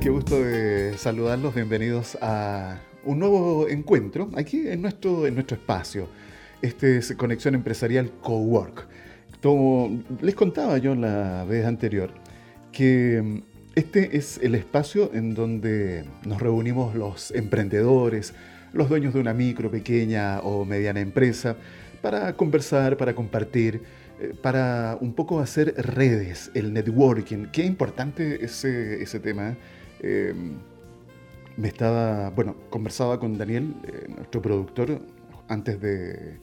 Qué gusto de saludarlos. Bienvenidos a un nuevo encuentro aquí en nuestro, en nuestro espacio. Este es Conexión Empresarial Cowork. Como les contaba yo la vez anterior, que este es el espacio en donde nos reunimos los emprendedores, los dueños de una micro, pequeña o mediana empresa, para conversar, para compartir, eh, para un poco hacer redes, el networking. Qué importante ese, ese tema. Eh, me estaba, bueno, conversaba con Daniel, eh, nuestro productor, antes de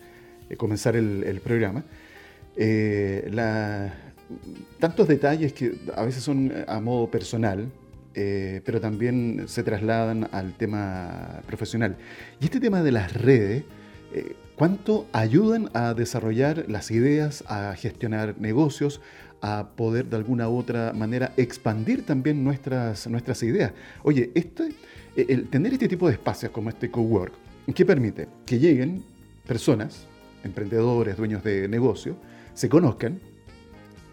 comenzar el, programa. tantos detalles que a veces son a modo personal, pero también se trasladan al tema profesional. Y este tema de las redes, cuánto ayudan a desarrollar las ideas, a gestionar negocios, a poder de alguna u otra manera expandir también nuestras, nuestras ideas. Oye, este, el tener este tipo de espacios como este cowork, ¿qué permite? Que lleguen personas, emprendedores, dueños de negocio, se conozcan,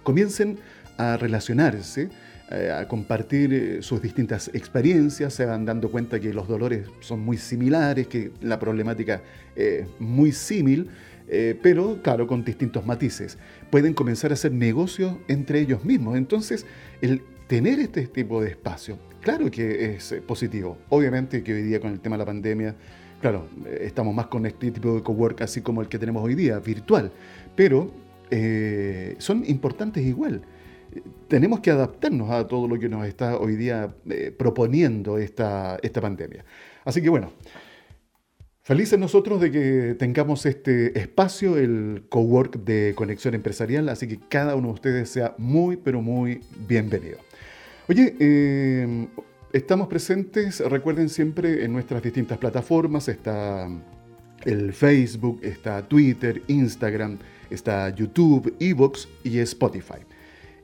comiencen a relacionarse, eh, a compartir eh, sus distintas experiencias, se van dando cuenta que los dolores son muy similares, que la problemática es muy símil, eh, pero claro, con distintos matices. Pueden comenzar a hacer negocios entre ellos mismos. Entonces, el tener este tipo de espacio, claro que es positivo. Obviamente que hoy día con el tema de la pandemia, claro, estamos más con este tipo de cowork así como el que tenemos hoy día, virtual, pero son importantes igual tenemos que adaptarnos a todo lo que nos está hoy día eh, proponiendo esta, esta pandemia. Así que bueno, felices nosotros de que tengamos este espacio, el cowork de conexión empresarial, así que cada uno de ustedes sea muy, pero muy bienvenido. Oye, eh, estamos presentes, recuerden siempre, en nuestras distintas plataformas, está el Facebook, está Twitter, Instagram, está YouTube, Evox y Spotify.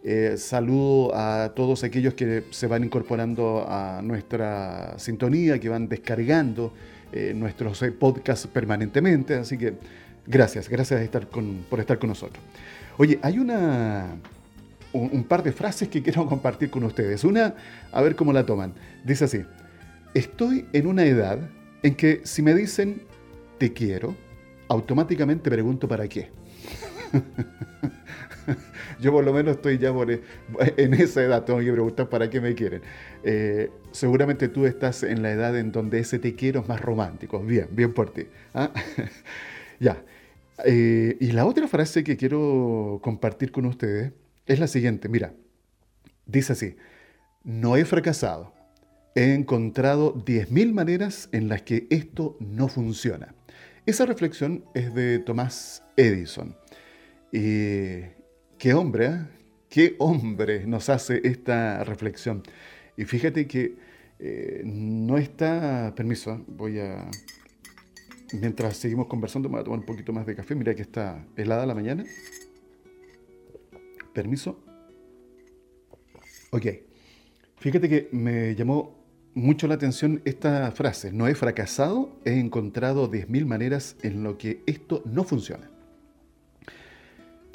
Eh, saludo a todos aquellos que se van incorporando a nuestra sintonía, que van descargando eh, nuestros eh, podcasts permanentemente. Así que gracias, gracias estar por estar con nosotros. Oye, hay una, un, par de frases que quiero compartir con ustedes. Una, a ver cómo la toman. Dice así, estoy en una edad en que si me dicen te quiero, automáticamente pregunto para qué. Yo por lo menos estoy ya por, en esa edad, tengo que preguntar para qué me quieren. Eh, seguramente tú estás en la edad en donde ese te quiero es más romántico. Bien, bien por ti. ¿ah? ya. Eh, y la otra frase que quiero compartir con ustedes es la siguiente. Mira, dice así, no he fracasado. He encontrado 10.000 maneras en las que esto no funciona. Esa reflexión es de Tomás Edison. Y qué hombre, ¿eh? qué hombre nos hace esta reflexión. Y fíjate que eh, no está, permiso, ¿eh? voy a, mientras seguimos conversando, me voy a tomar un poquito más de café. Mira que está helada la mañana. Permiso. Ok. Fíjate que me llamó mucho la atención esta frase. No he fracasado, he encontrado 10.000 maneras en lo que esto no funciona.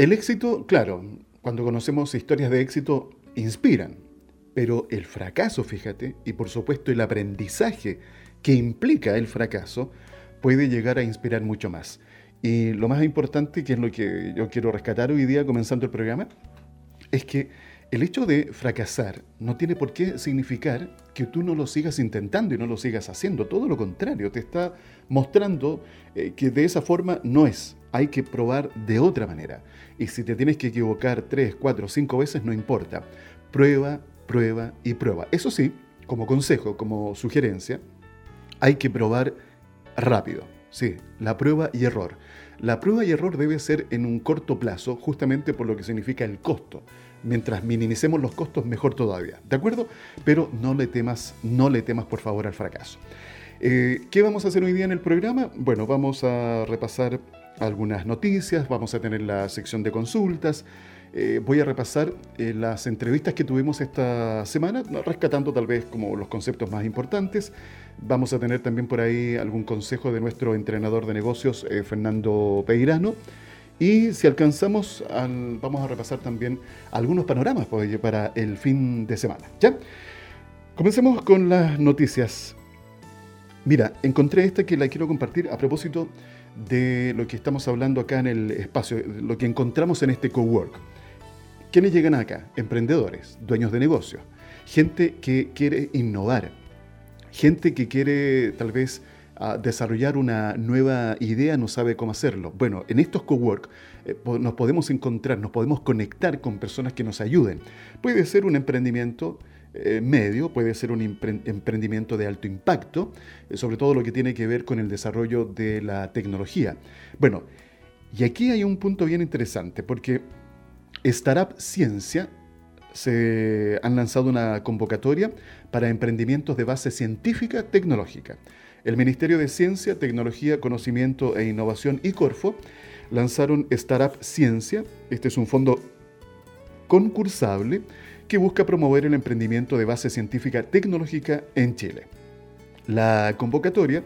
El éxito, claro, cuando conocemos historias de éxito, inspiran, pero el fracaso, fíjate, y por supuesto el aprendizaje que implica el fracaso, puede llegar a inspirar mucho más. Y lo más importante, que es lo que yo quiero rescatar hoy día comenzando el programa, es que el hecho de fracasar no tiene por qué significar que tú no lo sigas intentando y no lo sigas haciendo. Todo lo contrario, te está mostrando eh, que de esa forma no es. Hay que probar de otra manera. Y si te tienes que equivocar tres, cuatro, cinco veces, no importa. Prueba, prueba y prueba. Eso sí, como consejo, como sugerencia, hay que probar rápido. Sí, la prueba y error. La prueba y error debe ser en un corto plazo, justamente por lo que significa el costo mientras minimicemos los costos, mejor todavía. ¿De acuerdo? Pero no le temas, no le temas por favor al fracaso. Eh, ¿Qué vamos a hacer hoy día en el programa? Bueno, vamos a repasar algunas noticias, vamos a tener la sección de consultas, eh, voy a repasar eh, las entrevistas que tuvimos esta semana, rescatando tal vez como los conceptos más importantes. Vamos a tener también por ahí algún consejo de nuestro entrenador de negocios, Fernando Peirano. Y si alcanzamos, vamos a repasar también algunos panoramas para el fin de semana. ¿ya? Comencemos con las noticias. Mira, encontré esta que la quiero compartir a propósito de lo que estamos hablando acá en el espacio, lo que encontramos en este cowork. ¿Quiénes llegan acá? Emprendedores, dueños de negocios, gente que quiere innovar, gente que quiere tal vez ah, desarrollar una nueva idea, no sabe cómo hacerlo. Bueno, en estos cowork eh, nos podemos encontrar, nos podemos conectar con personas que nos ayuden. Puede ser un emprendimiento eh, medio, puede ser un emprendimiento de alto impacto, eh, sobre todo lo que tiene que ver con el desarrollo de la tecnología. Bueno, y aquí hay un punto bien interesante, porque Startup Ciencia se han lanzado una convocatoria para emprendimientos de base científica tecnológica. El Ministerio de Ciencia, Tecnología, Conocimiento e Innovación y Corfo lanzaron Startup Ciencia. Este es un fondo concursable que busca promover el emprendimiento de base científica tecnológica en Chile. La convocatoria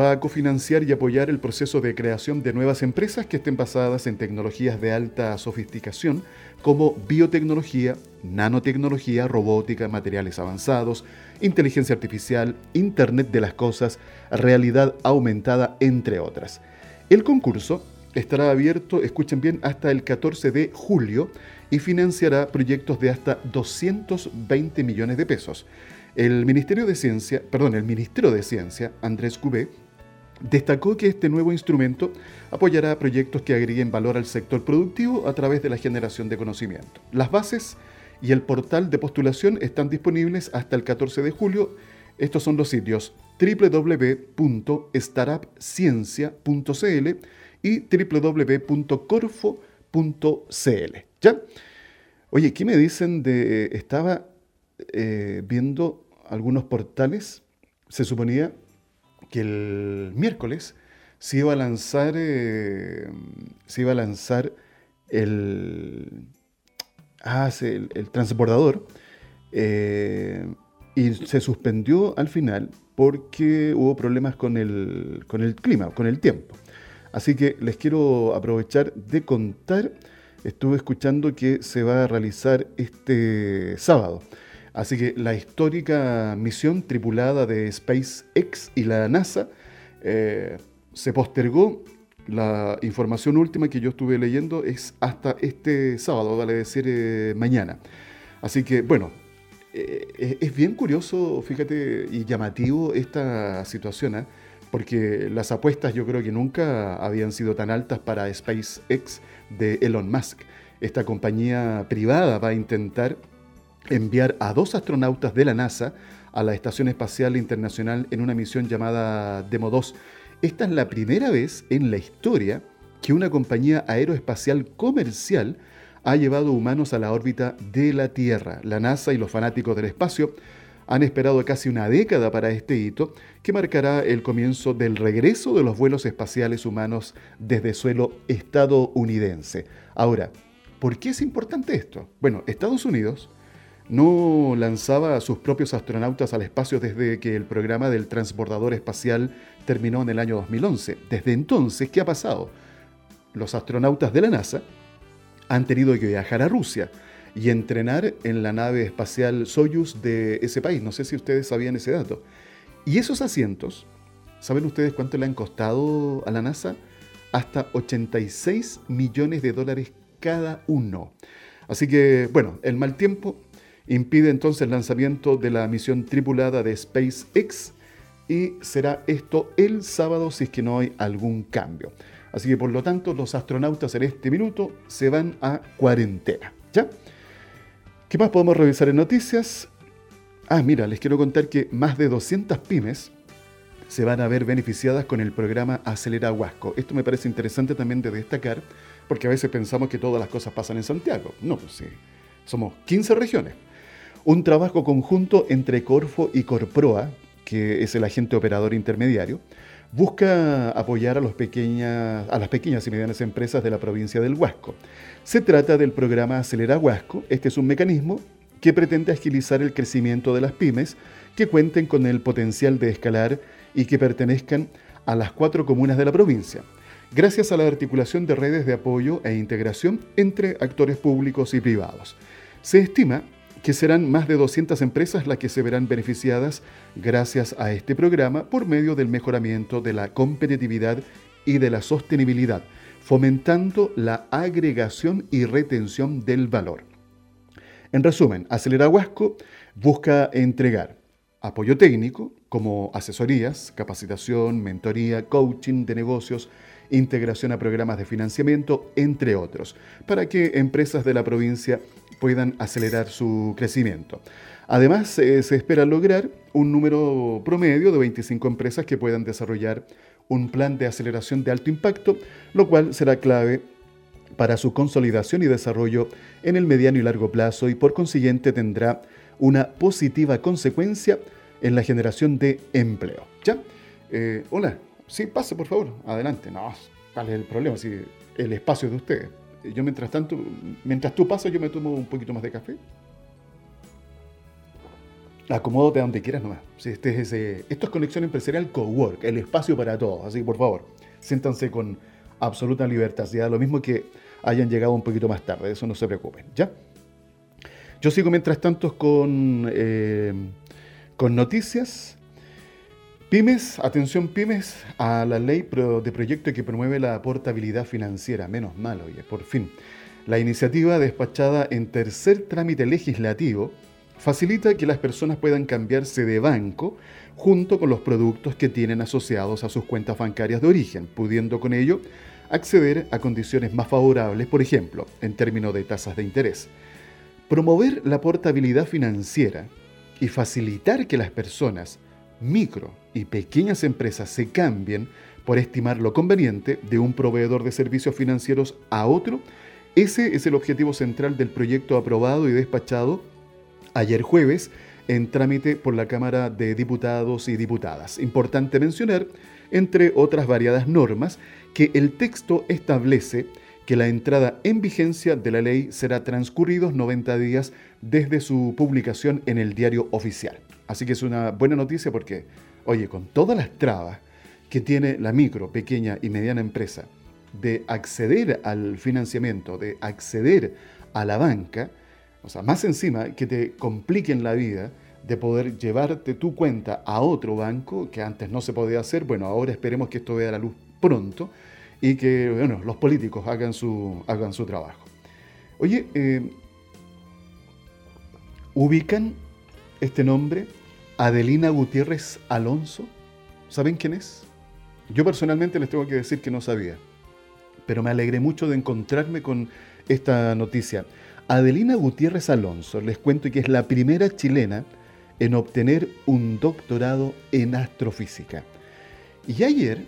va a cofinanciar y apoyar el proceso de creación de nuevas empresas que estén basadas en tecnologías de alta sofisticación como biotecnología, nanotecnología, robótica, materiales avanzados, inteligencia artificial, Internet de las Cosas, realidad aumentada, entre otras. El concurso estará abierto, escuchen bien, hasta el 14 de julio y financiará proyectos de hasta 220 millones de pesos. El Ministerio de Ciencia, perdón, el Ministro de Ciencia, Andrés Cubé, destacó que este nuevo instrumento apoyará proyectos que agreguen valor al sector productivo a través de la generación de conocimiento. Las bases y el portal de postulación están disponibles hasta el 14 de julio. Estos son los sitios www.startupciencia.cl y www.corfo.cl. ¿Ya? Oye, ¿qué me dicen de... Estaba eh, viendo algunos portales, se suponía que el miércoles se iba a lanzar, eh, se iba a lanzar el, ah, el, transbordador eh, y se suspendió al final porque hubo problemas con el, con el clima, con el tiempo. Así que les quiero aprovechar de contar, estuve escuchando que se va a realizar este sábado. Así que la histórica misión tripulada de SpaceX y la NASA eh, se postergó. La información última que yo estuve leyendo es hasta este sábado, vale decir eh, mañana. Así que, bueno, eh, es bien curioso, fíjate, y llamativo esta situación, porque las apuestas yo creo que nunca habían sido tan altas para SpaceX de Elon Musk. Esta compañía privada va a intentar enviar a dos astronautas de la NASA a la Estación Espacial Internacional en una misión llamada Demo 2. Esta es la primera vez en la historia que una compañía aeroespacial comercial ha llevado humanos a la órbita de la Tierra. La NASA y los fanáticos del espacio han esperado casi una década para este hito que marcará el comienzo del regreso de los vuelos espaciales humanos desde suelo estadounidense. Ahora, ¿por qué es importante esto? Bueno, Estados Unidos no lanzaba a sus propios astronautas al espacio desde que el programa del transbordador espacial terminó en el año 2011. Desde entonces, ¿qué ha pasado? Los astronautas de la NASA han tenido que viajar a Rusia y entrenar en la nave espacial Soyuz de ese país. No sé si ustedes sabían ese dato. Y esos asientos, ¿saben ustedes cuánto le han costado a la NASA? Hasta 86 millones de dólares cada uno. Así que, bueno, el mal tiempo impide entonces el lanzamiento de la misión tripulada de SpaceX y será esto el sábado si es que no hay algún cambio. Así que por lo tanto los astronautas en este minuto se van a cuarentena. ¿Ya? ¿Qué más podemos revisar en noticias? Ah, mira, les quiero contar que más de 200 pymes se van a ver beneficiadas con el programa Acelera Huasco. Esto me parece interesante también de destacar, porque a veces pensamos que todas las cosas pasan en Santiago. No, pues sí. Somos 15 regiones. Un trabajo conjunto entre Corfo y Corproa, que es el agente operador intermediario, busca apoyar a, las pequeñas y medianas empresas de la provincia del Huasco. Se trata del programa Acelera Huasco. Este es un mecanismo que pretende agilizar el crecimiento de las pymes que cuenten con el potencial de escalar y que pertenezcan a las cuatro comunas de la provincia, gracias a la articulación de redes de apoyo e integración entre actores públicos y privados. Se estima que serán más de 200 empresas las que se verán beneficiadas gracias a este programa por medio del mejoramiento de la competitividad y de la sostenibilidad, fomentando la agregación y retención del valor. En resumen, Acelera Huasco busca entregar apoyo técnico como asesorías, capacitación, mentoría, coaching de negocios, integración a programas de financiamiento, entre otros, para que empresas de la provincia puedan acelerar su crecimiento. Además, eh, se espera lograr un número promedio de 25 empresas que puedan desarrollar un plan de aceleración de alto impacto, lo cual será clave para su consolidación y desarrollo en el mediano y largo plazo y por consiguiente tendrá una positiva consecuencia en la generación de empleo. ¿Ya? Eh, hola, sí, pase por favor, adelante. No, ¿cuál es el problema? Si el espacio es de ustedes. Yo mientras tanto, mientras tú pasas, yo me tomo un poquito más de café. Acomódate donde quieras nomás. Si este es esto es Conexión Empresarial Cowork, el espacio para todos. Así que por favor, siéntanse con absoluta libertad. Ya lo mismo que hayan llegado un poquito más tarde, eso no se preocupen. ¿Ya? Yo sigo mientras tanto con, eh, con noticias Pymes, atención pymes, a la ley de proyecto que promueve la portabilidad financiera, menos mal, oye, por fin. La iniciativa despachada en tercer trámite legislativo facilita que las personas puedan cambiarse de banco junto con los productos que tienen asociados a sus cuentas bancarias de origen, pudiendo con ello acceder a condiciones más favorables, por ejemplo, en términos de tasas de interés. Promover la portabilidad financiera y facilitar que las personas micro y pequeñas empresas se cambien por estimar lo conveniente de un proveedor de servicios financieros a otro, ese es el objetivo central del proyecto aprobado y despachado ayer jueves en trámite por la Cámara de Diputados y Diputadas. Importante mencionar, entre otras variadas normas, que el texto establece que la entrada en vigencia de la ley será transcurridos 90 días desde su publicación en el diario oficial. Así que es una buena noticia porque, oye, con todas las trabas que tiene la micro, pequeña y mediana empresa de acceder al financiamiento, de acceder a la banca, o sea, más encima que te compliquen la vida de poder llevarte tu cuenta a otro banco que antes no se podía hacer, bueno, ahora esperemos que esto vea la luz pronto y que, bueno, los políticos hagan su, hagan su trabajo. Oye, eh, ¿ubican este nombre? Adelina Gutiérrez Alonso. ¿Saben quién es? Yo personalmente les tengo que decir que no sabía, pero me alegré mucho de encontrarme con esta noticia. Adelina Gutiérrez Alonso, les cuento que es la primera chilena en obtener un doctorado en astrofísica. Y ayer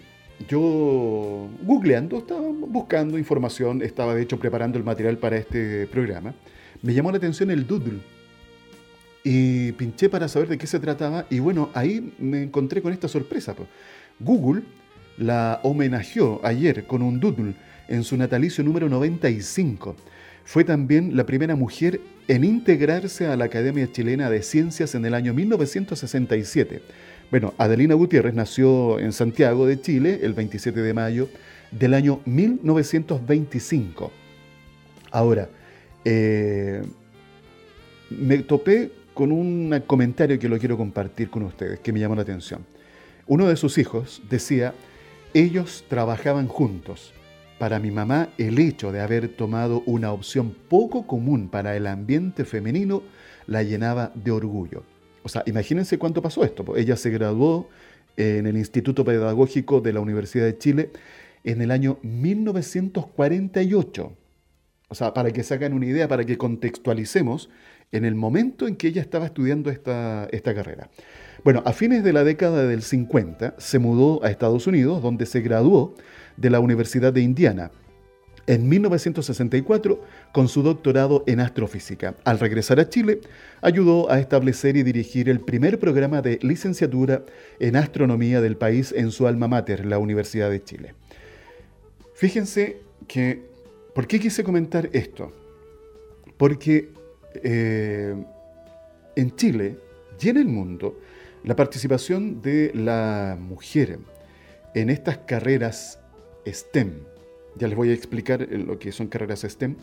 yo, googleando, estaba buscando información, estaba de hecho preparando el material para este programa, me llamó la atención el doodle y pinché para saber de qué se trataba y bueno, ahí me encontré con esta sorpresa. Google la homenajeó ayer con un doodle en su natalicio número 95. Fue también la primera mujer en integrarse a la Academia Chilena de Ciencias en el año 1967. Bueno, Adelina Gutiérrez nació en Santiago de Chile el 27 de mayo del año 1925. Ahora, eh, me topé con un comentario que lo quiero compartir con ustedes, que me llamó la atención. Uno de sus hijos decía, ellos trabajaban juntos. Para mi mamá, el hecho de haber tomado una opción poco común para el ambiente femenino la llenaba de orgullo. O sea, imagínense cuánto pasó esto. Ella se graduó en el Instituto Pedagógico de la Universidad de Chile en el año 1948. O sea, para que se hagan una idea, para que contextualicemos, en el momento en que ella estaba estudiando esta, esta carrera. Bueno, a fines de la década del 50 se mudó a Estados Unidos, donde se graduó de la Universidad de Indiana. En 1964, con su doctorado en astrofísica. Al regresar a Chile, ayudó a establecer y dirigir el primer programa de licenciatura en astronomía del país en su alma mater, la Universidad de Chile. Fíjense que, ¿por qué quise comentar esto? Porque eh, en Chile y en el mundo, la participación de la mujer en estas carreras STEM, ya les voy a explicar lo que son carreras STEM,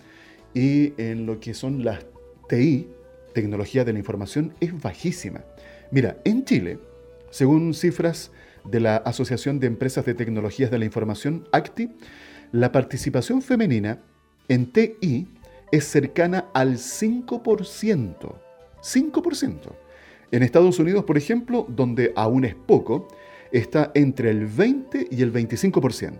y en lo que son las TI, tecnología de la información es bajísima. Mira, en Chile, según cifras de la Asociación de Empresas de Tecnologías de la Información, ACTI, la participación femenina en TI es cercana al 5%. 5%. En Estados Unidos, por ejemplo, donde aún es poco, está entre el 20 y el 25%.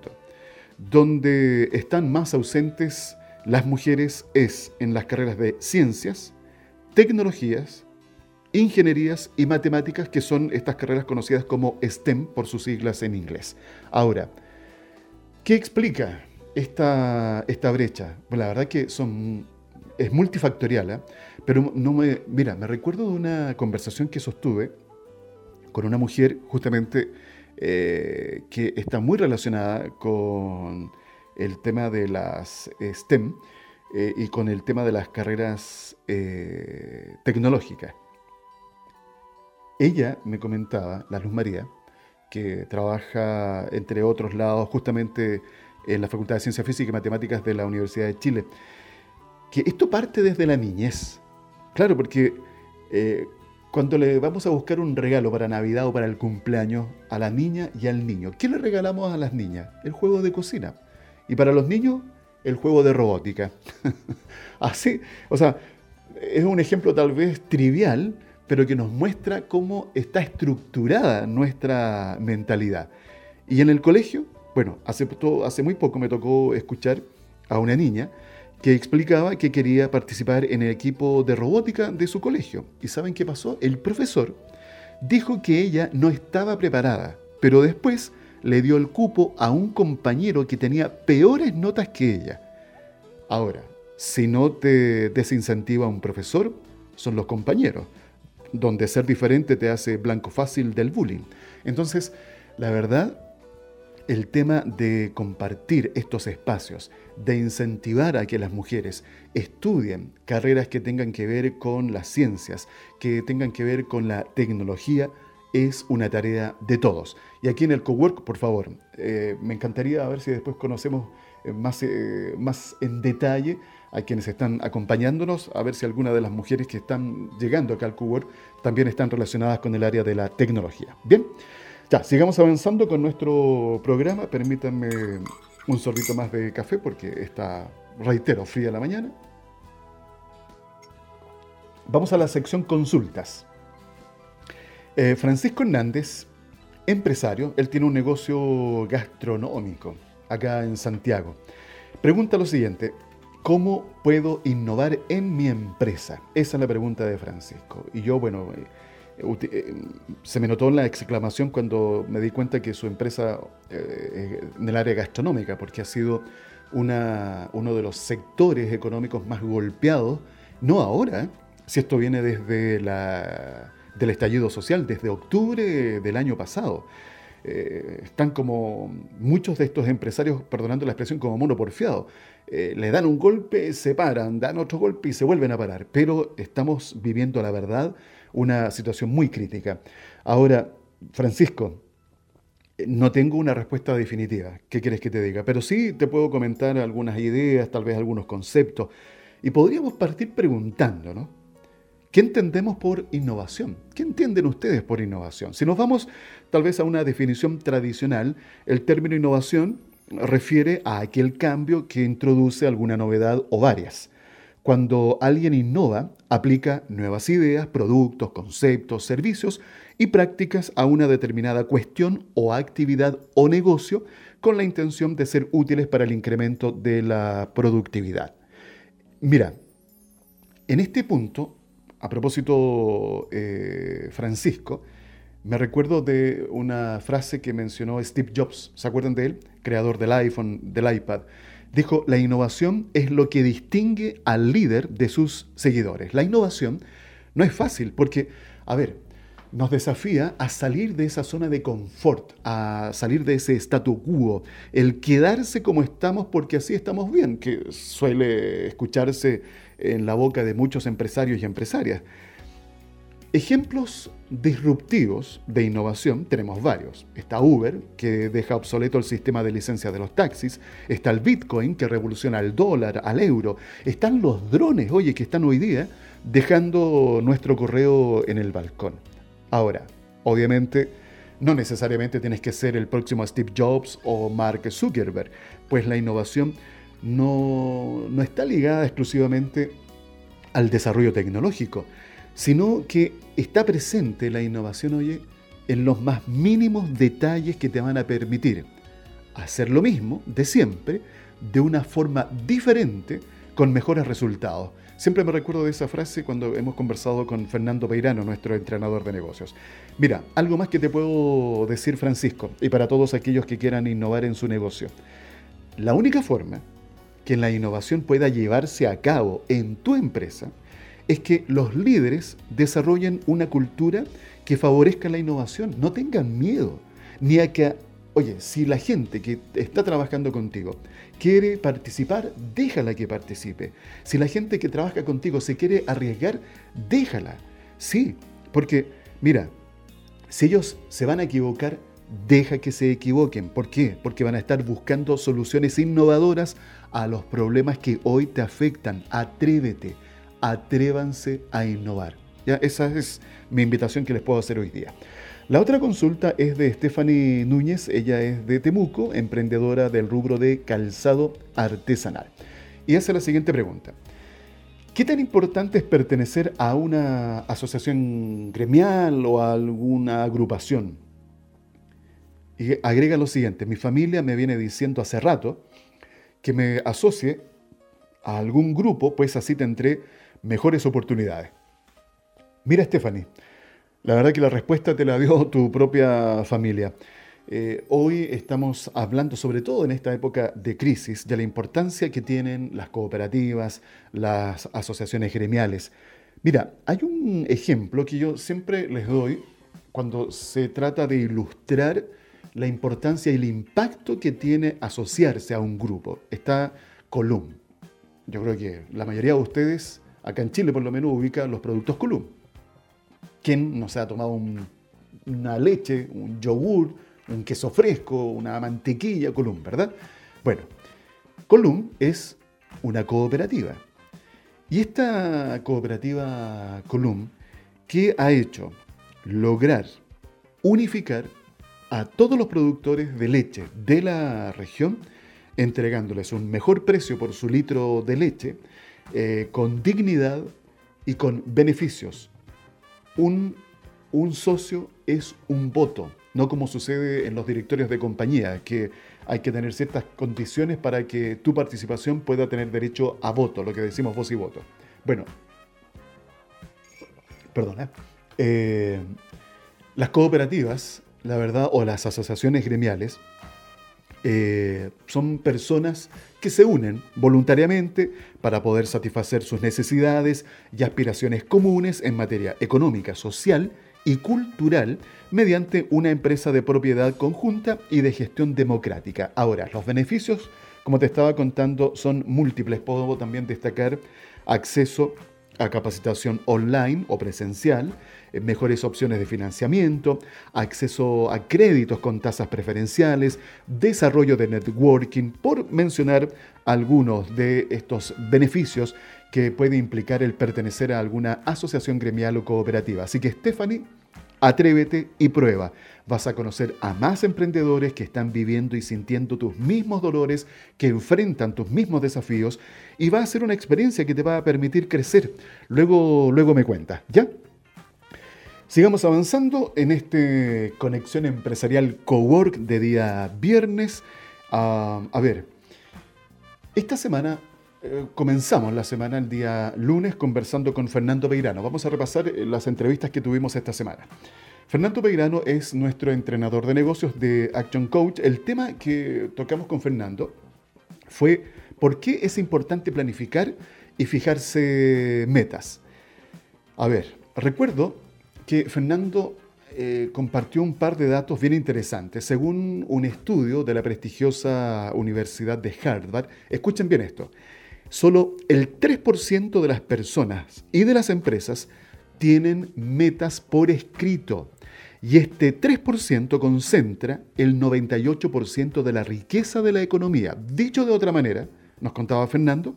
Donde están más ausentes las mujeres es en las carreras de ciencias, tecnologías, ingenierías y matemáticas, que son estas carreras conocidas como STEM por sus siglas en inglés. Ahora, ¿qué explica esta, esta brecha? la verdad que son, es multifactorial, ¿eh? pero no me, mira, me recuerdo de una conversación que sostuve con una mujer justamente eh, que está muy relacionada con el tema de las eh, STEM y con el tema de las carreras tecnológicas. Ella me comentaba, la Luz María, que trabaja, entre otros lados, justamente en la Facultad de Ciencias Físicas y Matemáticas de la Universidad de Chile, que esto parte desde la niñez. Claro, porque eh, cuando le vamos a buscar un regalo para Navidad o para el cumpleaños a la niña y al niño, ¿qué le regalamos a las niñas? El juego de cocina. Y para los niños, el juego de robótica. Así, o sea, es un ejemplo tal vez trivial, pero que nos muestra cómo está estructurada nuestra mentalidad. Y en el colegio, bueno, hace, hace muy poco me tocó escuchar a una niña que explicaba que quería participar en el equipo de robótica de su colegio. ¿Y saben qué pasó? El profesor dijo que ella no estaba preparada, pero después le dio el cupo a un compañero que tenía peores notas que ella. Ahora, si no te desincentiva un profesor, son los compañeros donde ser diferente te hace blanco fácil del bullying. Entonces, la verdad, el tema de compartir estos espacios, de incentivar a que las mujeres estudien carreras que tengan que ver con las ciencias, que tengan que ver con la tecnología, es una tarea de todos. Y aquí en el Cowork, por favor, eh, me encantaría ver si después conocemos eh, más, eh, más en detalle a quienes están acompañándonos, a ver si alguna de las mujeres que están llegando acá al Cowork también están relacionadas con el área de la tecnología. Bien, ya, sigamos avanzando con nuestro programa. Permítanme un sorbito más de café porque está, reitero, fría la mañana. Vamos a la sección consultas. Eh, Francisco Hernández, empresario, él tiene un negocio gastronómico acá en Santiago. Pregunta lo siguiente, ¿Cómo puedo innovar en mi empresa? Esa es la pregunta de Francisco. Y yo, bueno, eh, se me notó la exclamación cuando me di cuenta que su empresa eh, en el área gastronómica, porque ha sido uno de los sectores económicos más golpeados, no ahora, si esto viene desde la, del estallido social, desde octubre del año pasado. están como muchos de estos empresarios, perdonando la expresión, como monoporfiados. Eh, le dan un golpe, se paran, dan otro golpe y se vuelven a parar. Pero estamos viviendo, la verdad, una situación muy crítica. Ahora, Francisco, no tengo una respuesta definitiva. ¿Qué quieres que te diga? Pero sí te puedo comentar algunas ideas, tal vez algunos conceptos. Y podríamos partir preguntando, ¿no? ¿Qué entendemos por innovación? ¿Qué entienden ustedes por innovación? Si nos vamos tal vez a una definición tradicional, el término innovación refiere a aquel cambio que introduce alguna novedad o varias. Cuando alguien innova, aplica nuevas ideas, productos, conceptos, servicios y prácticas a una determinada cuestión o actividad o negocio con la intención de ser útiles para el incremento de la productividad. Mira, en este punto, a propósito, eh, Francisco, me recuerdo de una frase que mencionó Steve Jobs, ¿se acuerdan de él? Creador del iPhone, del iPad. Dijo, la innovación es lo que distingue al líder de sus seguidores. La innovación no es fácil porque, a ver, nos desafía a salir de esa zona de confort, a salir de ese statu quo, el quedarse como estamos porque así estamos bien, que suele escucharse en la boca de muchos empresarios y empresarias. Ejemplos disruptivos de innovación tenemos varios. Está Uber, que deja obsoleto el sistema de licencia de los taxis. Está el Bitcoin, que revoluciona el dólar, al euro. Están los drones, oye, que están hoy día dejando nuestro correo en el balcón. Ahora, obviamente, no necesariamente tienes que ser el próximo Steve Jobs o Mark Zuckerberg, pues la innovación no, no está ligada exclusivamente al desarrollo tecnológico, sino que está presente la innovación, oye, en los más mínimos detalles que te van a permitir hacer lo mismo de siempre, de una forma diferente, con mejores resultados. Siempre me recuerdo de esa frase cuando hemos conversado con Fernando Peirano, nuestro entrenador de negocios. Mira, algo más que te puedo decir, Francisco, y para todos aquellos que quieran innovar en su negocio. La única forma que la innovación pueda llevarse a cabo en tu empresa es que los líderes desarrollen una cultura que favorezca la innovación. No tengan miedo, ni a que, oye, si la gente que está trabajando contigo quiere participar, déjala que participe. Si la gente que trabaja contigo se quiere arriesgar, déjala. Sí, porque, mira, si ellos se van a equivocar, deja que se equivoquen. ¿Por qué? Porque van a estar buscando soluciones innovadoras a los problemas que hoy te afectan. Atrévete, atrévanse a innovar. ¿Ya? Esa es mi invitación que les puedo hacer hoy día. La otra consulta es de Stephanie Núñez, ella es de Temuco, emprendedora del rubro de calzado artesanal. Y hace la siguiente pregunta. ¿Qué tan importante es pertenecer a una asociación gremial o a alguna agrupación? Y agrega lo siguiente, mi familia me viene diciendo hace rato que me asocie a algún grupo, pues así tendré mejores oportunidades. Mira, Stephanie, la verdad que la respuesta te la dio tu propia familia. Eh, hoy estamos hablando, sobre todo en esta época de crisis, de la importancia que tienen las cooperativas, las asociaciones gremiales. Mira, hay un ejemplo que yo siempre les doy cuando se trata de ilustrar la importancia y el impacto que tiene asociarse a un grupo. Está Colum. Yo creo que la mayoría de ustedes, acá en Chile por lo menos, ubica los productos Colum. ¿Quién no se ha tomado una leche, un yogur, un queso fresco, una mantequilla Column, verdad? Bueno, Column es una cooperativa. Y esta cooperativa Column, ¿qué ha hecho? Lograr unificar a todos los productores de leche de la región, entregándoles un mejor precio por su litro de leche, eh, con dignidad y con beneficios un, socio es un voto, no como sucede en los directorios de compañía, que hay que tener ciertas condiciones para que tu participación pueda tener derecho a voto, lo que decimos voz y voto. Bueno, perdona. Eh, las cooperativas, la verdad, o las asociaciones gremiales, eh, son personas que se unen voluntariamente para poder satisfacer sus necesidades y aspiraciones comunes en materia económica, social y cultural mediante una empresa de propiedad conjunta y de gestión democrática. Ahora, los beneficios, como te estaba contando, son múltiples. Puedo también destacar acceso a capacitación online o presencial, mejores opciones de financiamiento, acceso a créditos con tasas preferenciales, desarrollo de networking, por mencionar algunos de estos beneficios que puede implicar el pertenecer a alguna asociación gremial o cooperativa. Así que Stephanie, atrévete y prueba. Vas a conocer a más emprendedores que están viviendo y sintiendo tus mismos dolores, que enfrentan tus mismos desafíos y va a ser una experiencia que te va a permitir crecer. Luego, luego me cuentas, ¿ya? Sigamos avanzando en este Conexión Empresarial Cowork de día viernes. Ah, a ver, esta semana eh, comenzamos la semana el día lunes conversando con Fernando Peirano. Vamos a repasar eh, las entrevistas que tuvimos esta semana. Fernando Peirano es nuestro entrenador de negocios de Action Coach. El tema que tocamos con Fernando fue por qué es importante planificar y fijarse metas. A ver, recuerdo que Fernando eh, compartió un par de datos bien interesantes. Según un estudio de la prestigiosa Universidad de Harvard, escuchen bien esto, solo el 3% de las personas y de las empresas tienen metas por escrito. Y este 3% concentra el 98% de la riqueza de la economía. Dicho de otra manera, nos contaba Fernando,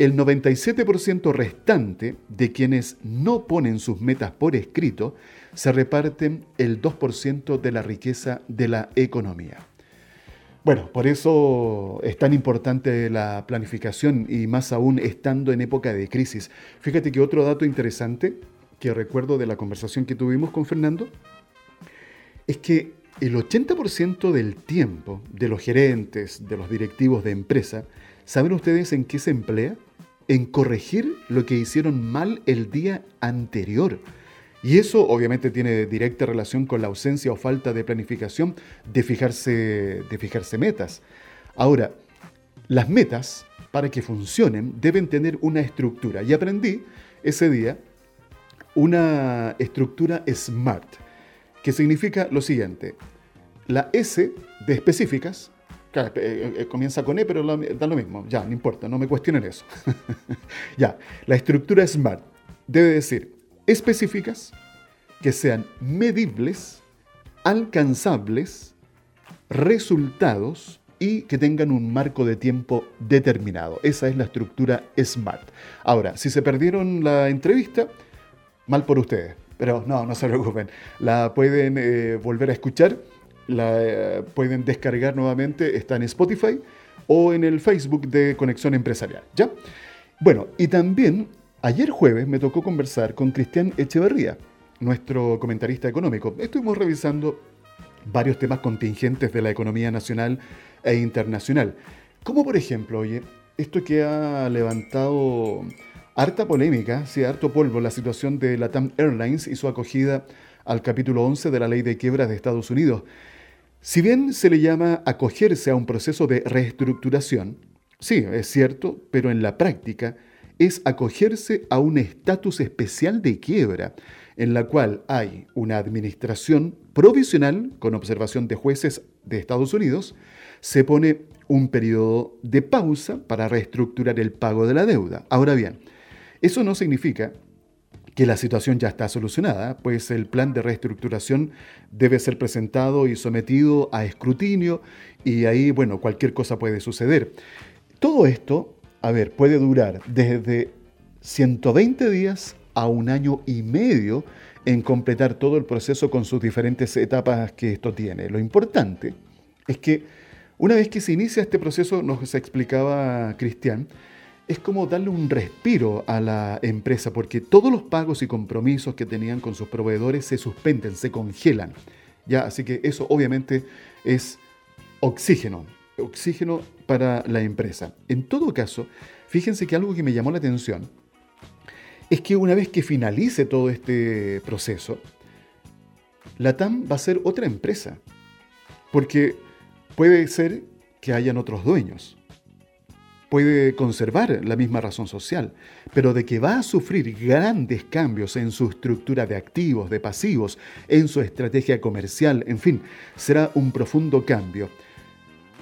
el 97% restante de quienes no ponen sus metas por escrito se reparten el 2% de la riqueza de la economía. Bueno, por eso es tan importante la planificación y más aún estando en época de crisis. Fíjate que otro dato interesante que recuerdo de la conversación que tuvimos con Fernando es que el 80% del tiempo de los gerentes, de los directivos de empresa, ¿saben ustedes en qué se emplea? En corregir lo que hicieron mal el día anterior. Y eso obviamente tiene directa relación con la ausencia o falta de planificación de fijarse, de fijarse metas. Ahora, las metas, para que funcionen, deben tener una estructura. Y aprendí ese día una estructura SMART, que significa lo siguiente. La S de específicas, eh, eh, comienza con E, pero da lo mismo. Ya, no importa, no me cuestionen eso. ya, la estructura SMART debe decir específicas, que sean medibles, alcanzables, resultados y que tengan un marco de tiempo determinado. Esa es la estructura SMART. Ahora, si se perdieron la entrevista, mal por ustedes, pero no, no se preocupen. La pueden eh, volver a escuchar, la eh, pueden descargar nuevamente, está en Spotify o en el Facebook de Conexión Empresarial. ¿Ya? Bueno, y también Ayer jueves me tocó conversar con Cristian Echeverría, nuestro comentarista económico. Estuvimos revisando varios temas contingentes de la economía nacional e internacional. Como por ejemplo, oye, esto que ha levantado harta polémica, sí, harto polvo, la situación de la TAM Airlines y su acogida al capítulo 11 de la ley de quiebras de Estados Unidos. Si bien se le llama acogerse a un proceso de reestructuración, sí, es cierto, pero en la práctica, es acogerse a un estatus especial de quiebra, en la cual hay una administración provisional con observación de jueces de Estados Unidos, se pone un periodo de pausa para reestructurar el pago de la deuda. Ahora bien, eso no significa que la situación ya está solucionada, pues el plan de reestructuración debe ser presentado y sometido a escrutinio y ahí, bueno, cualquier cosa puede suceder. Todo esto a ver, puede durar desde 120 días a un año y medio en completar todo el proceso con sus diferentes etapas que esto tiene. Lo importante es que una vez que se inicia este proceso, nos explicaba Cristian, es como darle un respiro a la empresa, porque todos los pagos y compromisos que tenían con sus proveedores se suspenden, se congelan. ¿ya? Así que eso obviamente es oxígeno, oxígeno para la empresa. En todo caso, fíjense que algo que me llamó la atención es que una vez que finalice todo este proceso, la TAM va a ser otra empresa, porque puede ser que hayan otros dueños, puede conservar la misma razón social, pero de que va a sufrir grandes cambios en su estructura de activos, de pasivos, en su estrategia comercial, en fin, será un profundo cambio.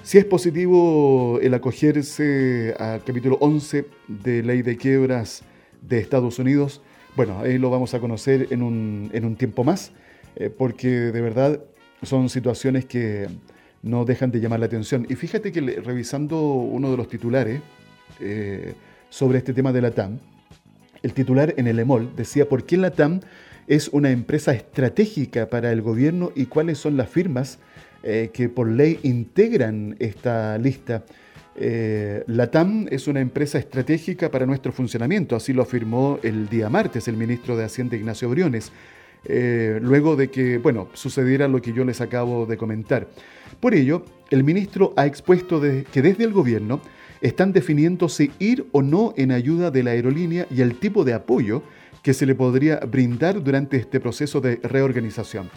Si es positivo el acogerse al capítulo 11 de Ley de Quiebras de Estados Unidos, bueno, ahí lo vamos a conocer en un, tiempo más, eh, porque de verdad son situaciones que no dejan de llamar la atención. Y fíjate que revisando uno de los titulares eh, sobre este tema de la TAM, el titular en el EMOL decía, ¿por qué la TAM es una empresa estratégica para el gobierno y cuáles son las firmas eh, que por ley integran esta lista. Eh, la TAM es una empresa estratégica para nuestro funcionamiento, así lo afirmó el día martes el ministro de Hacienda Ignacio Briones, eh, luego de que, bueno, sucediera lo que yo les acabo de comentar. Por ello, el ministro ha expuesto que desde el gobierno están definiendo si ir o no en ayuda de la aerolínea y el tipo de apoyo que se le podría brindar durante este proceso de reorganización.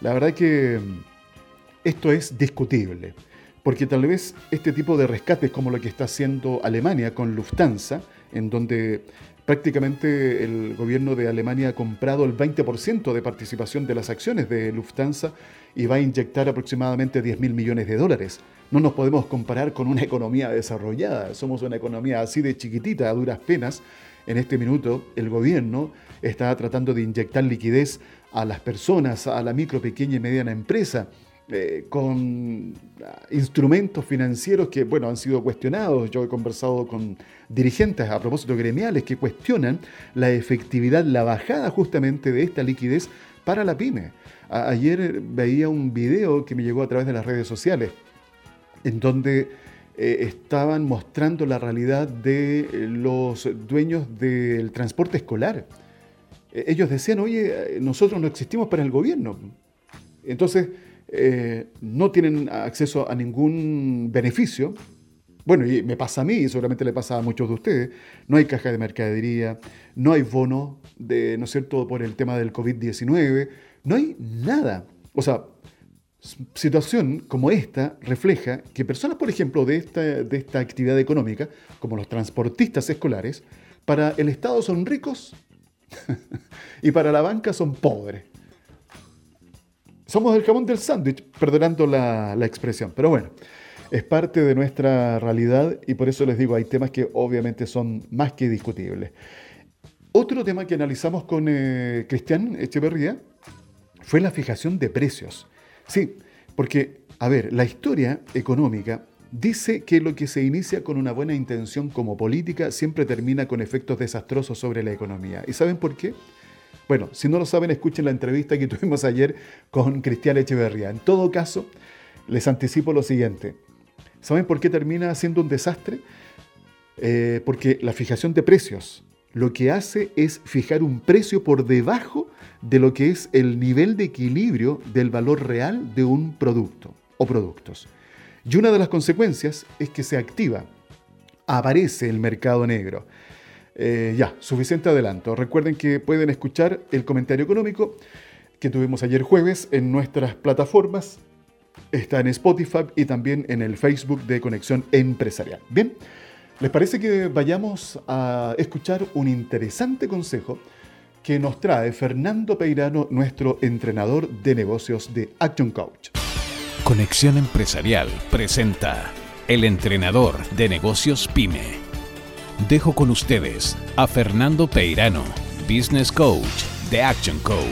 La verdad que esto es discutible, porque tal vez este tipo de rescates como lo que está haciendo Alemania con Lufthansa, en donde prácticamente el gobierno de Alemania ha comprado el 20% de participación de las acciones de Lufthansa y va a inyectar aproximadamente 10 mil millones de dólares. No nos podemos comparar con una economía desarrollada, somos una economía así de chiquitita, a duras penas. En este minuto el gobierno está tratando de inyectar liquidez a las personas, a la micro, pequeña y mediana empresa eh, con ah, instrumentos financieros que, bueno, han sido cuestionados. Yo he conversado con dirigentes a propósito gremiales que cuestionan la efectividad, la bajada justamente de esta liquidez para la pyme. ayer veía un video que me llegó a través de las redes sociales, en donde eh, estaban mostrando la realidad de los dueños del transporte escolar. Eh, ellos decían, oye, nosotros no existimos para el gobierno. Entonces, eh, no tienen acceso a ningún beneficio. Bueno, y me pasa a mí, y seguramente le pasa a muchos de ustedes. No hay caja de mercadería, no hay bono, de, ¿no es cierto?, por el tema del COVID-19. No hay nada. O sea, situación como esta refleja que personas, por ejemplo, de esta, de esta actividad económica, como los transportistas escolares, para el Estado son ricos y para la banca son pobres. Somos el jamón del sándwich, perdonando la, expresión. Pero bueno, es parte de nuestra realidad y por eso les digo, hay temas que obviamente son más que discutibles. Otro tema que analizamos con eh, Cristian Echeverría fue la fijación de precios. Sí, porque, a ver, la historia económica dice que lo que se inicia con una buena intención como política siempre termina con efectos desastrosos sobre la economía. ¿Y saben por qué? Bueno, si no lo saben, escuchen la entrevista que tuvimos ayer con Cristian Echeverría. En todo caso, les anticipo lo siguiente. ¿Saben por qué termina siendo un desastre? Eh, porque la fijación de precios lo que hace es fijar un precio por debajo de lo que es el nivel de equilibrio del valor real de un producto o productos. Y una de las consecuencias es que se activa, aparece el mercado negro. Eh, ya, suficiente adelanto. Recuerden que pueden escuchar el comentario económico que tuvimos ayer jueves en nuestras plataformas. Está en Spotify y también en el Facebook de Conexión Empresarial. Bien, ¿les parece que vayamos a escuchar un interesante consejo que nos trae Fernando Peirano, nuestro entrenador de negocios de Action Coach? Conexión Empresarial presenta El entrenador de negocios PyME dejo con ustedes a Fernando Peirano, Business Coach de Action Coach.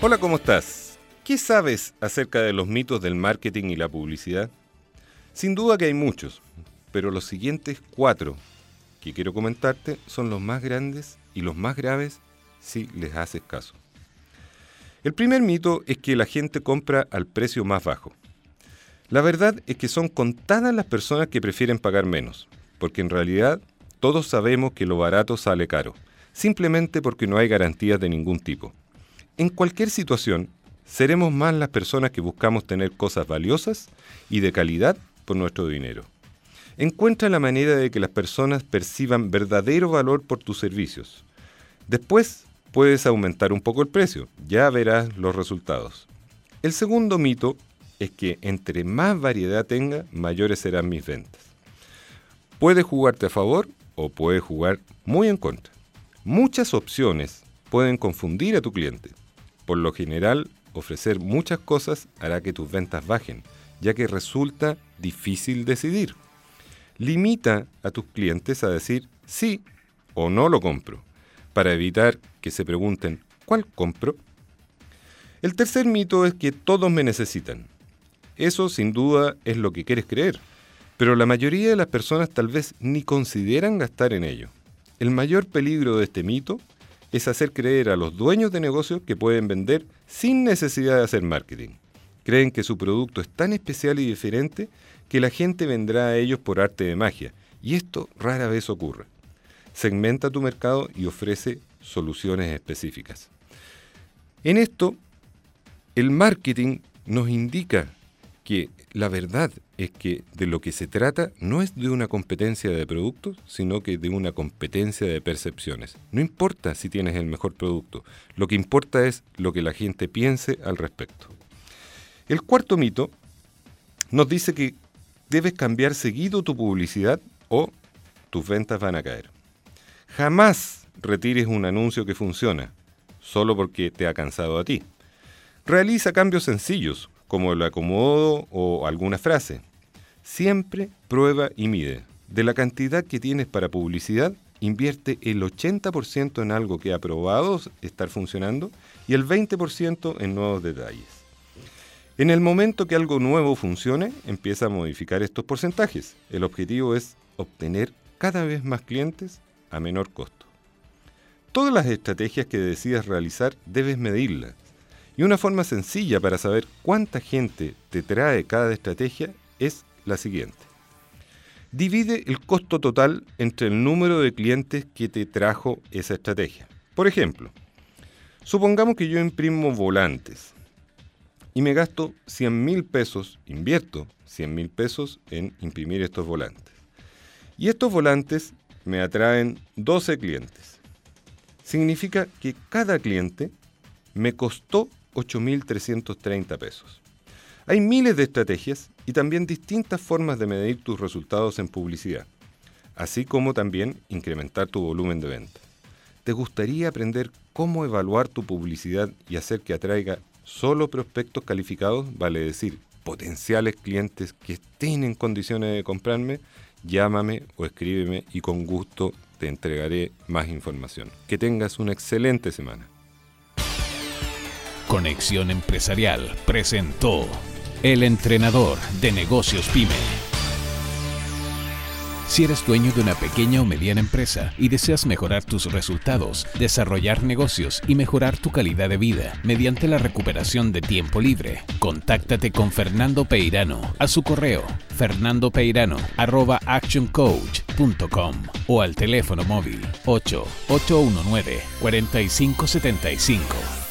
Hola, ¿cómo estás? ¿Qué sabes acerca de los mitos del marketing y la publicidad? Sin duda que hay muchos, pero los siguientes cuatro que quiero comentarte son los más grandes y los más graves si les haces caso. El primer mito es que la gente compra al precio más bajo. La verdad es que son contadas las personas que prefieren pagar menos, porque en realidad todos sabemos que lo barato sale caro, simplemente porque no hay garantías de ningún tipo. En cualquier situación, seremos más las personas que buscamos tener cosas valiosas y de calidad por nuestro dinero. Encuentra la manera de que las personas perciban verdadero valor por tus servicios. Después puedes aumentar un poco el precio, ya verás los resultados. El segundo mito es que entre más variedad tenga, mayores serán mis ventas. Puede jugarte a favor o puede jugar muy en contra. Muchas opciones pueden confundir a tu cliente. Por lo general, ofrecer muchas cosas hará que tus ventas bajen, ya que resulta difícil decidir. Limita a tus clientes a decir sí o no lo compro, para evitar que se pregunten ¿cuál compro? El tercer mito es que todos me necesitan. Eso sin duda es lo que quieres creer, pero la mayoría de las personas tal vez ni consideran gastar en ello. El mayor peligro de este mito es hacer creer a los dueños de negocios que pueden vender sin necesidad de hacer marketing. Creen que su producto es tan especial y diferente que la gente vendrá a ellos por arte de magia, y esto rara vez ocurre. Segmenta tu mercado y ofrece soluciones específicas. En esto, el marketing nos indica que la verdad es que de lo que se trata no es de una competencia de productos, sino que de una competencia de percepciones. No importa si tienes el mejor producto, lo que importa es lo que la gente piense al respecto. El cuarto mito nos dice que debes cambiar seguido tu publicidad o tus ventas van a caer. Jamás retires un anuncio que funciona, solo porque te ha cansado a ti. Realiza cambios sencillos, como el acomodo o alguna frase. Siempre prueba y mide. De la cantidad que tienes para publicidad, invierte el 80% en algo que ha probado estar funcionando y el 20% en nuevos detalles. En el momento que algo nuevo funcione, empieza a modificar estos porcentajes. El objetivo es obtener cada vez más clientes a menor costo. Todas las estrategias que decidas realizar debes medirlas. Y una forma sencilla para saber cuánta gente te trae cada estrategia es la siguiente. Divide el costo total entre el número de clientes que te trajo esa estrategia. Por ejemplo, supongamos que yo imprimo volantes y me gasto 100 mil pesos, invierto 100 mil pesos en imprimir estos volantes. Y estos volantes me atraen 12 clientes significa que cada cliente me costó 8.330 pesos. Hay miles de estrategias y también distintas formas de medir tus resultados en publicidad, así como también incrementar tu volumen de venta. ¿Te gustaría aprender cómo evaluar tu publicidad y hacer que atraiga solo prospectos calificados, vale decir, potenciales clientes que estén en condiciones de comprarme? Llámame o escríbeme y con gusto te entregaré más información. Que tengas una excelente semana. Conexión Empresarial presentó El entrenador de negocios pyme. Si eres dueño de una pequeña o mediana empresa y deseas mejorar tus resultados, desarrollar negocios y mejorar tu calidad de vida mediante la recuperación de tiempo libre, contáctate con Fernando Peirano a su correo fernandopeirano@actioncoach.com o al teléfono móvil 8819 4575.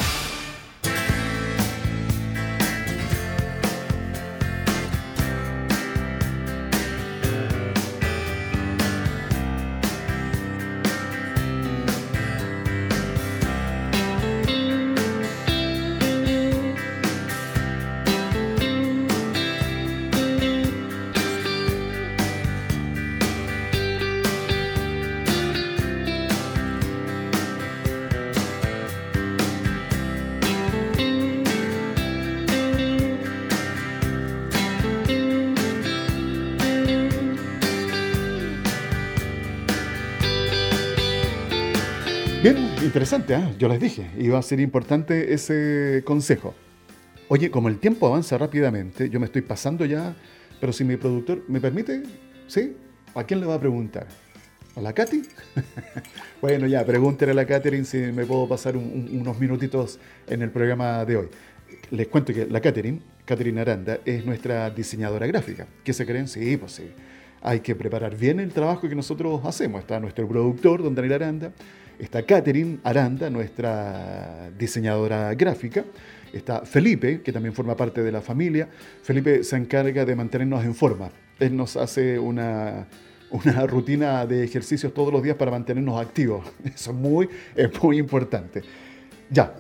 Interesante, ¿eh? yo les dije, iba a ser importante ese consejo. Oye, como el tiempo avanza rápidamente, yo me estoy pasando ya, pero si mi productor me permite, ¿sí? ¿A quién le va a preguntar? ¿A la Katy? bueno, ya, pregúntele a la Catherine si me puedo pasar unos minutitos en el programa de hoy. Les cuento que la Catherine, Catherine Aranda, es nuestra diseñadora gráfica. ¿Qué se creen? Sí, pues sí. Hay que preparar bien el trabajo que nosotros hacemos. Está nuestro productor, don Daniel Aranda Está Catherine Aranda, nuestra diseñadora gráfica. Está Felipe, que también forma parte de la familia. Felipe se encarga de mantenernos en forma. Él nos hace una, una rutina de ejercicios todos los días para mantenernos activos. Eso es muy, es muy importante. Ya,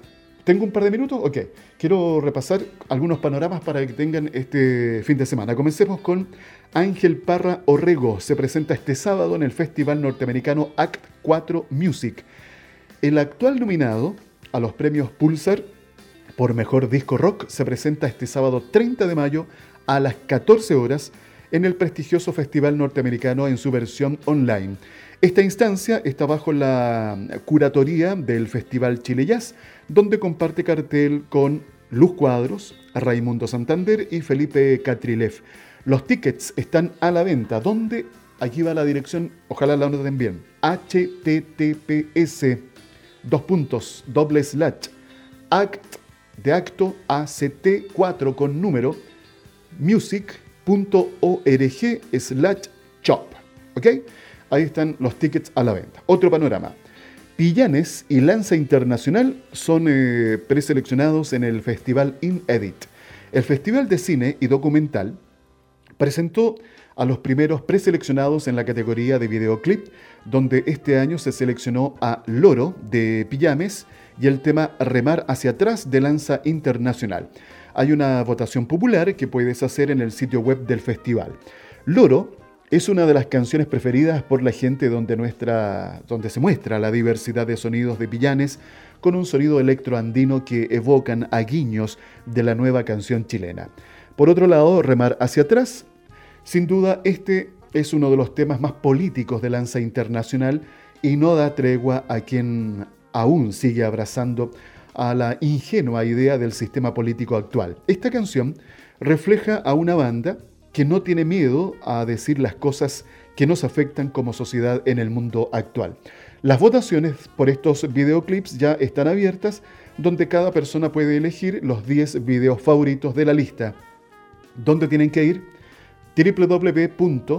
¿tengo un par de minutos? Ok, quiero repasar algunos panoramas para que tengan este fin de semana. Comencemos con Ángel Parra Orrego se presenta este sábado en el festival norteamericano Act 4 Music. El actual nominado a los premios Pulsar por Mejor Disco Rock se presenta este sábado 30 de mayo a las 14 horas en el prestigioso festival norteamericano en su versión online. Esta instancia está bajo la curatoría del Festival Chile Jazz, donde comparte cartel con Luz Cuadros, Raimundo Santander y Felipe Catrilev. Los tickets están a la venta. ¿Dónde? Aquí va la dirección, ojalá la noten bien. https dos puntos doble slash act de acto act4 con número music.org slash shop. ¿Ok? Ahí están los tickets a la venta. Otro panorama. Pillanes y Lanza Internacional son eh, preseleccionados en el Festival InEdit. El Festival de Cine y Documental presentó a los primeros preseleccionados en la categoría de videoclip, donde este año se seleccionó a Loro de Pillames y el tema Remar hacia atrás de Lanza Internacional. Hay una votación popular que puedes hacer en el sitio web del festival. Loro es una de las canciones preferidas por la gente donde, nuestra, donde se muestra la diversidad de sonidos de Pillanes con un sonido electroandino que evocan a guiños de la nueva canción chilena. Por otro lado, Remar hacia atrás, sin duda este es uno de los temas más políticos de Lanza Internacional y no da tregua a quien aún sigue abrazando a la ingenua idea del sistema político actual. Esta canción refleja a una banda que no tiene miedo a decir las cosas que nos afectan como sociedad en el mundo actual. Las votaciones por estos videoclips ya están abiertas, donde cada persona puede elegir los 10 videos favoritos de la lista. ¿Dónde tienen que ir? www.inedit.cl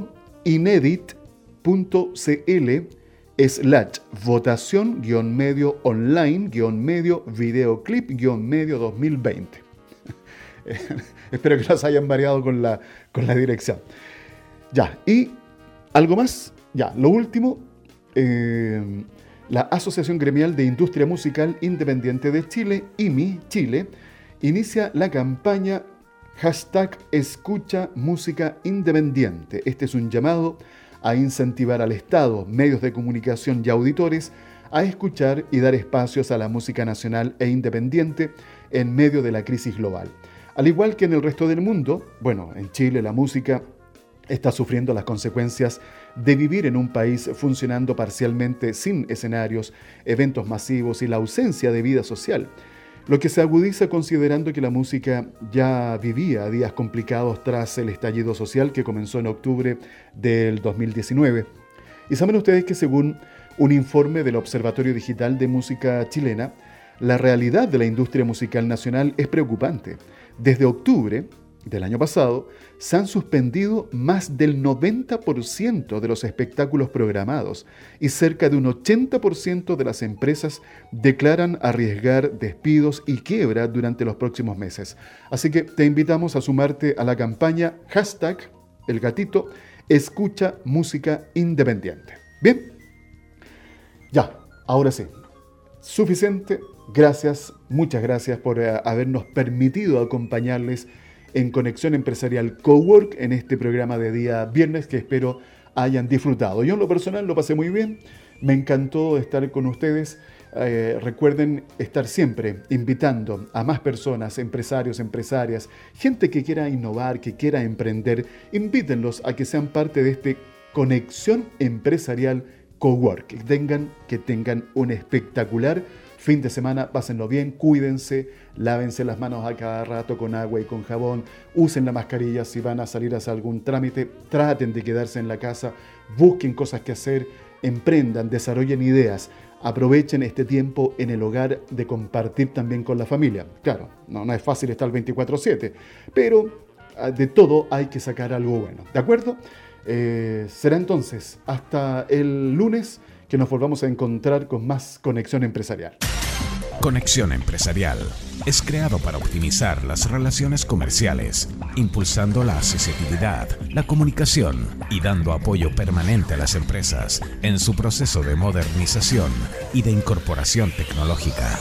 slash votación guion medio online guion medio videoclip guion medio 2020. Espero que las hayan variado con la, con la dirección. Ya, y algo más. Ya, lo último. Eh, la Asociación Gremial de Industria Musical Independiente de Chile, IMI Chile, inicia la campaña hashtag Escucha Música Independiente. Este es un llamado a incentivar al Estado, medios de comunicación y auditores a escuchar y dar espacios a la música nacional e independiente en medio de la crisis global. Al igual que en el resto del mundo, bueno, en Chile la música está sufriendo las consecuencias de vivir en un país funcionando parcialmente sin escenarios, eventos masivos y la ausencia de vida social lo que se agudiza considerando que la música ya vivía días complicados tras el estallido social que comenzó en octubre del 2019. Y saben ustedes que según un informe del Observatorio Digital de Música Chilena, la realidad de la industria musical nacional es preocupante. Desde octubre, del año pasado, se han suspendido más del 90% de los espectáculos programados y cerca de un 80% de las empresas declaran arriesgar despidos y quiebra durante los próximos meses. Así que te invitamos a sumarte a la campaña hashtag el gatito escucha música independiente. Bien, ya, ahora sí, suficiente. Gracias, muchas gracias por eh, habernos permitido acompañarles en Conexión Empresarial Cowork en este programa de día viernes que espero hayan disfrutado. Yo en lo personal lo pasé muy bien, me encantó estar con ustedes. Eh, recuerden estar siempre invitando a más personas, empresarios, empresarias, gente que quiera innovar, que quiera emprender, invítenlos a que sean parte de este Conexión Empresarial Cowork. Que tengan, que tengan un espectacular fin de semana, pásenlo bien, cuídense, lávense las manos a cada rato con agua y con jabón, usen la mascarilla si van a salir a hacer algún trámite, traten de quedarse en la casa, busquen cosas que hacer, emprendan, desarrollen ideas, aprovechen este tiempo en el hogar de compartir también con la familia. Claro, no, no es fácil estar 24/7, pero ah, de todo hay que sacar algo bueno, ¿de acuerdo? Eh, será entonces hasta el lunes que nos volvamos a encontrar con más conexión empresarial. Conexión Empresarial es creado para optimizar las relaciones comerciales, impulsando la accesibilidad, la comunicación y dando apoyo permanente a las empresas en su proceso de modernización y de incorporación tecnológica.